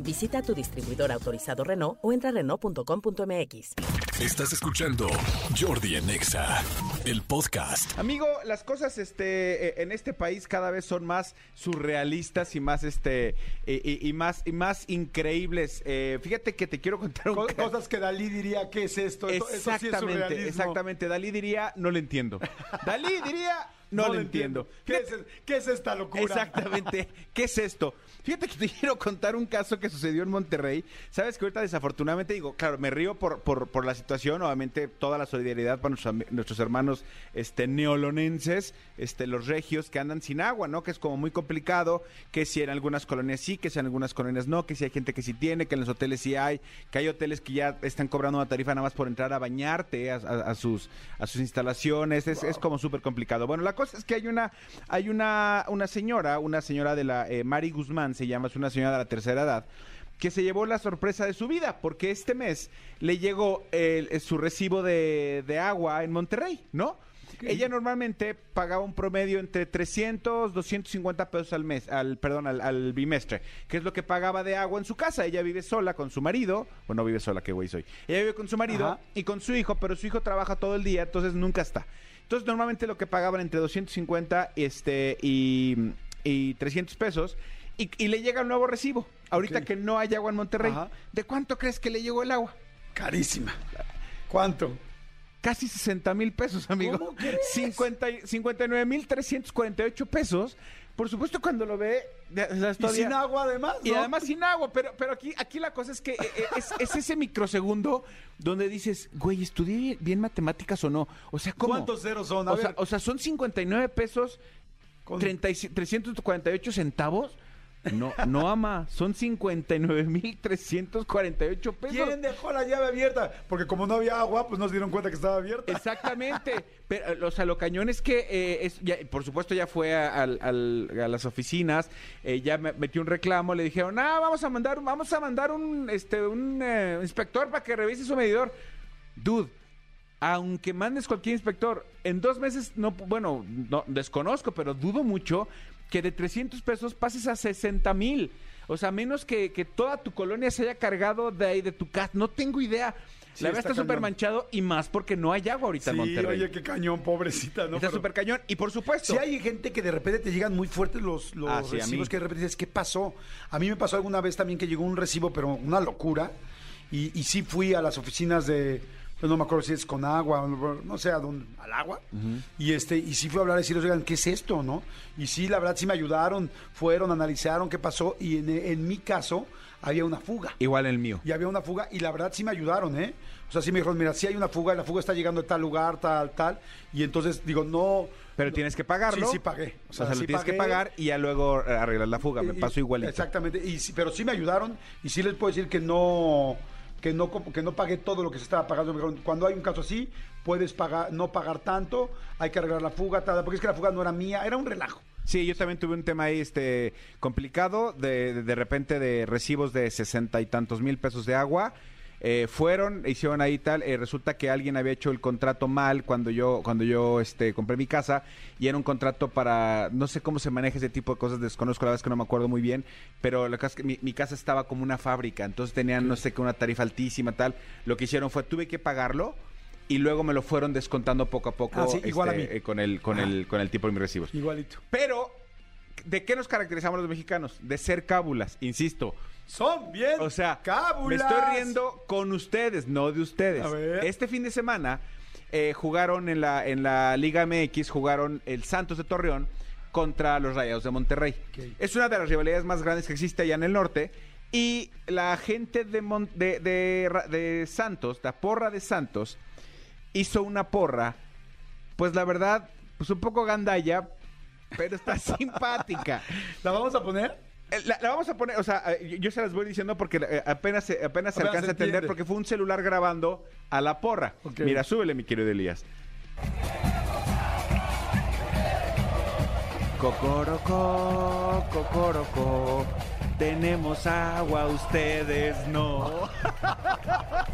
Visita tu distribuidor autorizado Renault o entra a Renault.com.mx. Estás escuchando Jordi en Exa, el podcast. Amigo, las cosas este, eh, en este país cada vez son más surrealistas y más, este, y, y- y más, y más increíbles. Eh, fíjate que te quiero contar un Cosas que Dalí diría, ¿qué es esto? Esto, esto sí es Exactamente, exactamente. Dalí diría, no lo entiendo. Dalí diría, no, lo entiendo. ¿Qué es, ¿Qué es esta locura? Exactamente. ¿Qué es esto? Fíjate que te quiero contar un caso que sucedió en Monterrey. Sabes que ahorita desafortunadamente digo, claro, me río por, por, por la situación, obviamente toda la solidaridad para nuestros, nuestros hermanos este, neolonenses, este, los regios que andan sin agua, ¿no? Que es como muy complicado, que si en algunas colonias sí, que si en algunas colonias no, que si hay gente que sí tiene, que en los hoteles sí hay, que hay hoteles que ya están cobrando una tarifa nada más por entrar a bañarte a, a- a sus, a sus instalaciones, es, es como súper complicado. Bueno, la cosa es que hay una, hay una, una señora, una señora de la eh, Mari Guzmán, se llama, es una señora de la tercera edad, que se llevó la sorpresa de su vida, porque este mes le llegó el- eh, su recibo de, de agua en Monterrey, ¿no? Ella normalmente pagaba un promedio entre 300, 250 pesos al mes, al perdón, al, al bimestre, que es lo que pagaba de agua en su casa. Ella vive sola con su marido, bueno, vive sola, qué güey soy. Ella vive con su marido Ajá. y con su hijo, pero su hijo trabaja todo el día, entonces nunca está. Entonces normalmente lo que pagaban entre 250 este, y, y 300 pesos y, y le llega un nuevo recibo. Ahorita que no hay agua en Monterrey, Ajá. ¿de cuánto crees que le llegó el agua? Carísima. ¿Cuánto? Casi 60 mil pesos, amigo. ¿Cómo crees? 50 y- 59 mil 348 pesos. Por supuesto, cuando lo ve, sea, Y sin agua además, Y ¿no? además sin agua, pero, pero aquí, aquí la cosa es que eh, eh, es, es ese microsegundo donde dices, güey, ¿estudié bien, matemáticas o no? O sea, ¿cómo? ¿Cuántos ceros son? A O sea, ver. o sea, son 59 pesos, Con- 30 y- 348 centavos. No, no ama, son 59 mil 348 pesos. ¿Quién dejó la llave abierta? Porque como no había agua, pues no se dieron cuenta que estaba abierta. Exactamente. Pero, o sea, lo cañón es que, eh, es, ya- por supuesto, ya fue a, las oficinas, eh, ya me- metió un reclamo, le dijeron, ah, vamos a mandar, vamos a mandar un, este, un eh, inspector para que revise su medidor. Dude. Aunque mandes cualquier inspector, en dos meses, no, bueno, no, desconozco, pero dudo mucho que de 300 pesos pases a 60 mil. O sea, menos que, que toda tu colonia se haya cargado de ahí, de tu casa. No tengo idea. Sí, La verdad está súper manchado y más porque no hay agua ahorita Sí, en Monterrey. oye, qué cañón, pobrecita, ¿no? está súper cañón. Y por supuesto, Sí hay gente que de repente te llegan muy fuertes los, los Ah, recibos que de repente dices, ¿qué pasó? A mí me pasó alguna vez también que llegó un recibo, pero una locura. Y, y sí fui a las oficinas de, pues no me acuerdo si es con agua, no sé a dónde, al agua. Y este, y sí fui a hablar y decirles, oigan, ¿qué es esto, no? Y sí, la verdad sí me ayudaron, fueron, analizaron qué pasó. Y en, en mi caso había una fuga. igual el mío. Y había una fuga y la verdad sí me ayudaron, ¿eh? O sea, sí me dijeron, mira, sí hay una fuga y la fuga está llegando a tal lugar, tal, tal. Y entonces digo, no... Pero tienes que pagarlo. Sí, sí pagué. O sea, lo sí tienes que pagar y ya luego eh, arreglar la fuga. Me Y- pasó igualito. Exactamente. Y, sí- pero sí me ayudaron y sí les puedo decir que no que no que no pagué todo lo que se estaba pagando. Cuando hay un caso así, puedes pagar no pagar tanto, hay que arreglar la fuga, porque es que la fuga no era mía, era un relajo. Sí, yo también tuve un tema ahí este complicado, de, de repente de recibos de sesenta y tantos mil pesos de agua. Eh, fueron, hicieron ahí tal, eh, resulta que alguien había hecho el contrato mal cuando yo, cuando yo este, compré mi casa y era un contrato para, no sé cómo se maneja ese tipo de cosas, desconozco, la verdad es que no me acuerdo muy bien, pero la que mi, mi casa estaba como una fábrica, entonces tenían no sé qué, una tarifa altísima tal, lo que hicieron fue, tuve que pagarlo y luego me lo fueron descontando poco a poco Ah, sí, igual a este, mí. eh, con, el, con, el, con el tipo de mis recibos. Igualito. Pero, ¿de qué nos caracterizamos los mexicanos? De ser cábulas, insisto. Son bien. O sea, cábulas. me estoy riendo con ustedes, no de ustedes. A ver. Este fin de semana eh, jugaron en la, en la Liga MX, jugaron el Santos de Torreón contra los Rayados de Monterrey. Es una de las rivalidades más grandes que existe allá en el norte. Y la gente de, Mon- de, de Santos, la porra de Santos, hizo una porra, pues la verdad, pues un poco gandalla, pero está simpática. ¿La vamos a poner? Eh, La, la vamos a poner, o sea, eh, yo se las voy diciendo porque eh, apenas, se- apenas se alcanza a entender porque fue un celular grabando a la porra. Mira, súbele, mi querido Elías. Cocoroco, cocoroco, tenemos agua, ustedes no.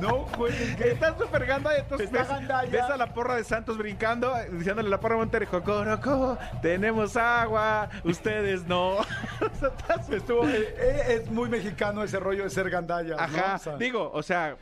No, güey, ¿qué? Está súper ganda, entonces Está ves, ves a la porra de Santos brincando, diciéndole a la porra de Monterrey, Cocoroco, tenemos agua, ustedes no. Estuvo, eh, eh, es muy mexicano ese rollo de ser gandalla. ¿no? Ajá, O sea, digo, o sea,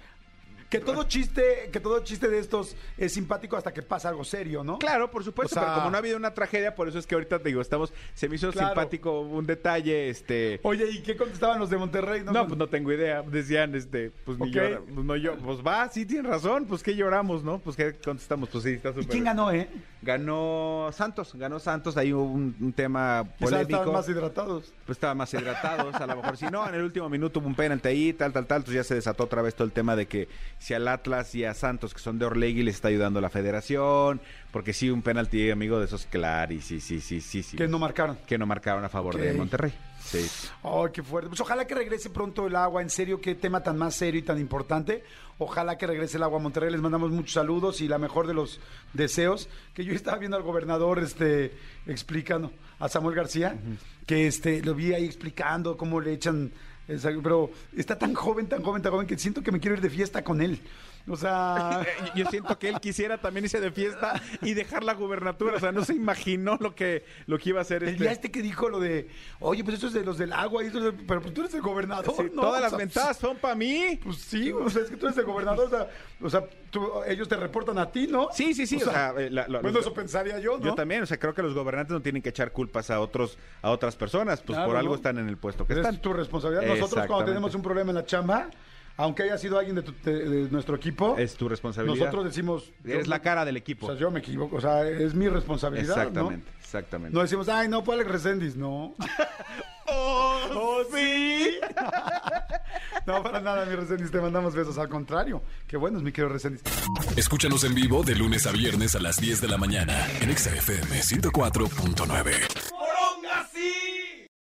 que todo chiste, que todo chiste de estos es simpático hasta que pasa algo serio, ¿no? claro, por supuesto, O sea- pero como no ha habido una tragedia, por eso es que ahorita te digo, estamos, se me hizo Claro. simpático un detalle, este. Oye, ¿y qué contestaban los de Monterrey? No, pues no tengo idea. Decían, este, pues ni Ok. llora- pues no yo, pues va, sí tienen razón, pues que lloramos, ¿no? Pues que contestamos, pues sí, está ¿Y súper. quién ganó, eh? Ganó Santos, ganó Santos, ahí hubo un, un tema Quizás estaban polémico. más hidratados. pues estaban más hidratados, a lo mejor si no, en el último minuto hubo un penalti ahí, tal, tal, tal, entonces ya se desató otra vez todo el tema de que si al Atlas y a Santos, que son de Orlegui, les está ayudando la federación, porque sí, un penalti, amigo, de esos claros, sí, sí, sí, sí, sí. Que no marcaron. que no marcaron a favor de Monterrey. Sí. Ay, qué fuerte. Pues ojalá que regrese pronto el agua. En serio, qué tema tan más serio y tan importante. Ojalá que regrese el agua a Monterrey. Les mandamos muchos saludos y la mejor de los deseos. Que yo estaba viendo al gobernador este, explicando, a Samuel García, que este, lo vi ahí explicando cómo le echan. Esa- pero está tan joven, tan joven, tan joven que siento que me quiero ir de fiesta con él. O sea. Eh, Yo siento que él quisiera también irse de fiesta y dejar la gubernatura, o sea, no se imaginó lo que, lo que iba a hacer El este. día este que dijo lo de, oye, pues esto es de los del agua, y esto es de- pero pues tú eres el gobernador, Sí, ¿no? todas O las ventajas son para mí. Pues sí, o sea, es que tú eres el gobernador, o sea, o sea, tú- ellos te reportan a ti, ¿no? Sí, sí, sí, o sea, eh, la- la- bueno, los- eso pensaría yo, ¿no? Yo también, o sea, creo que los gobernantes no tienen que echar culpas a otros, a otras personas, pues Claro, por algo ¿no? están en el puesto que Es están. tu responsabilidad. Nosotros cuando tenemos un problema en la chamba, aunque haya sido alguien de, tu- de- de nuestro equipo, Es tu responsabilidad. nosotros decimos... Eres yo- la cara del equipo. O sea, yo me equivoco, o sea, es mi responsabilidad, exactamente, ¿no? exactamente. No decimos, ay, no, fue Alex Reséndiz, no. ¡Oh, sí! No, para nada, mi Reséndiz, te mandamos besos, al contrario. Qué bueno es mi querido Reséndiz. Escúchanos en vivo de lunes a viernes a las 10 de la mañana en Exa FM 104.9.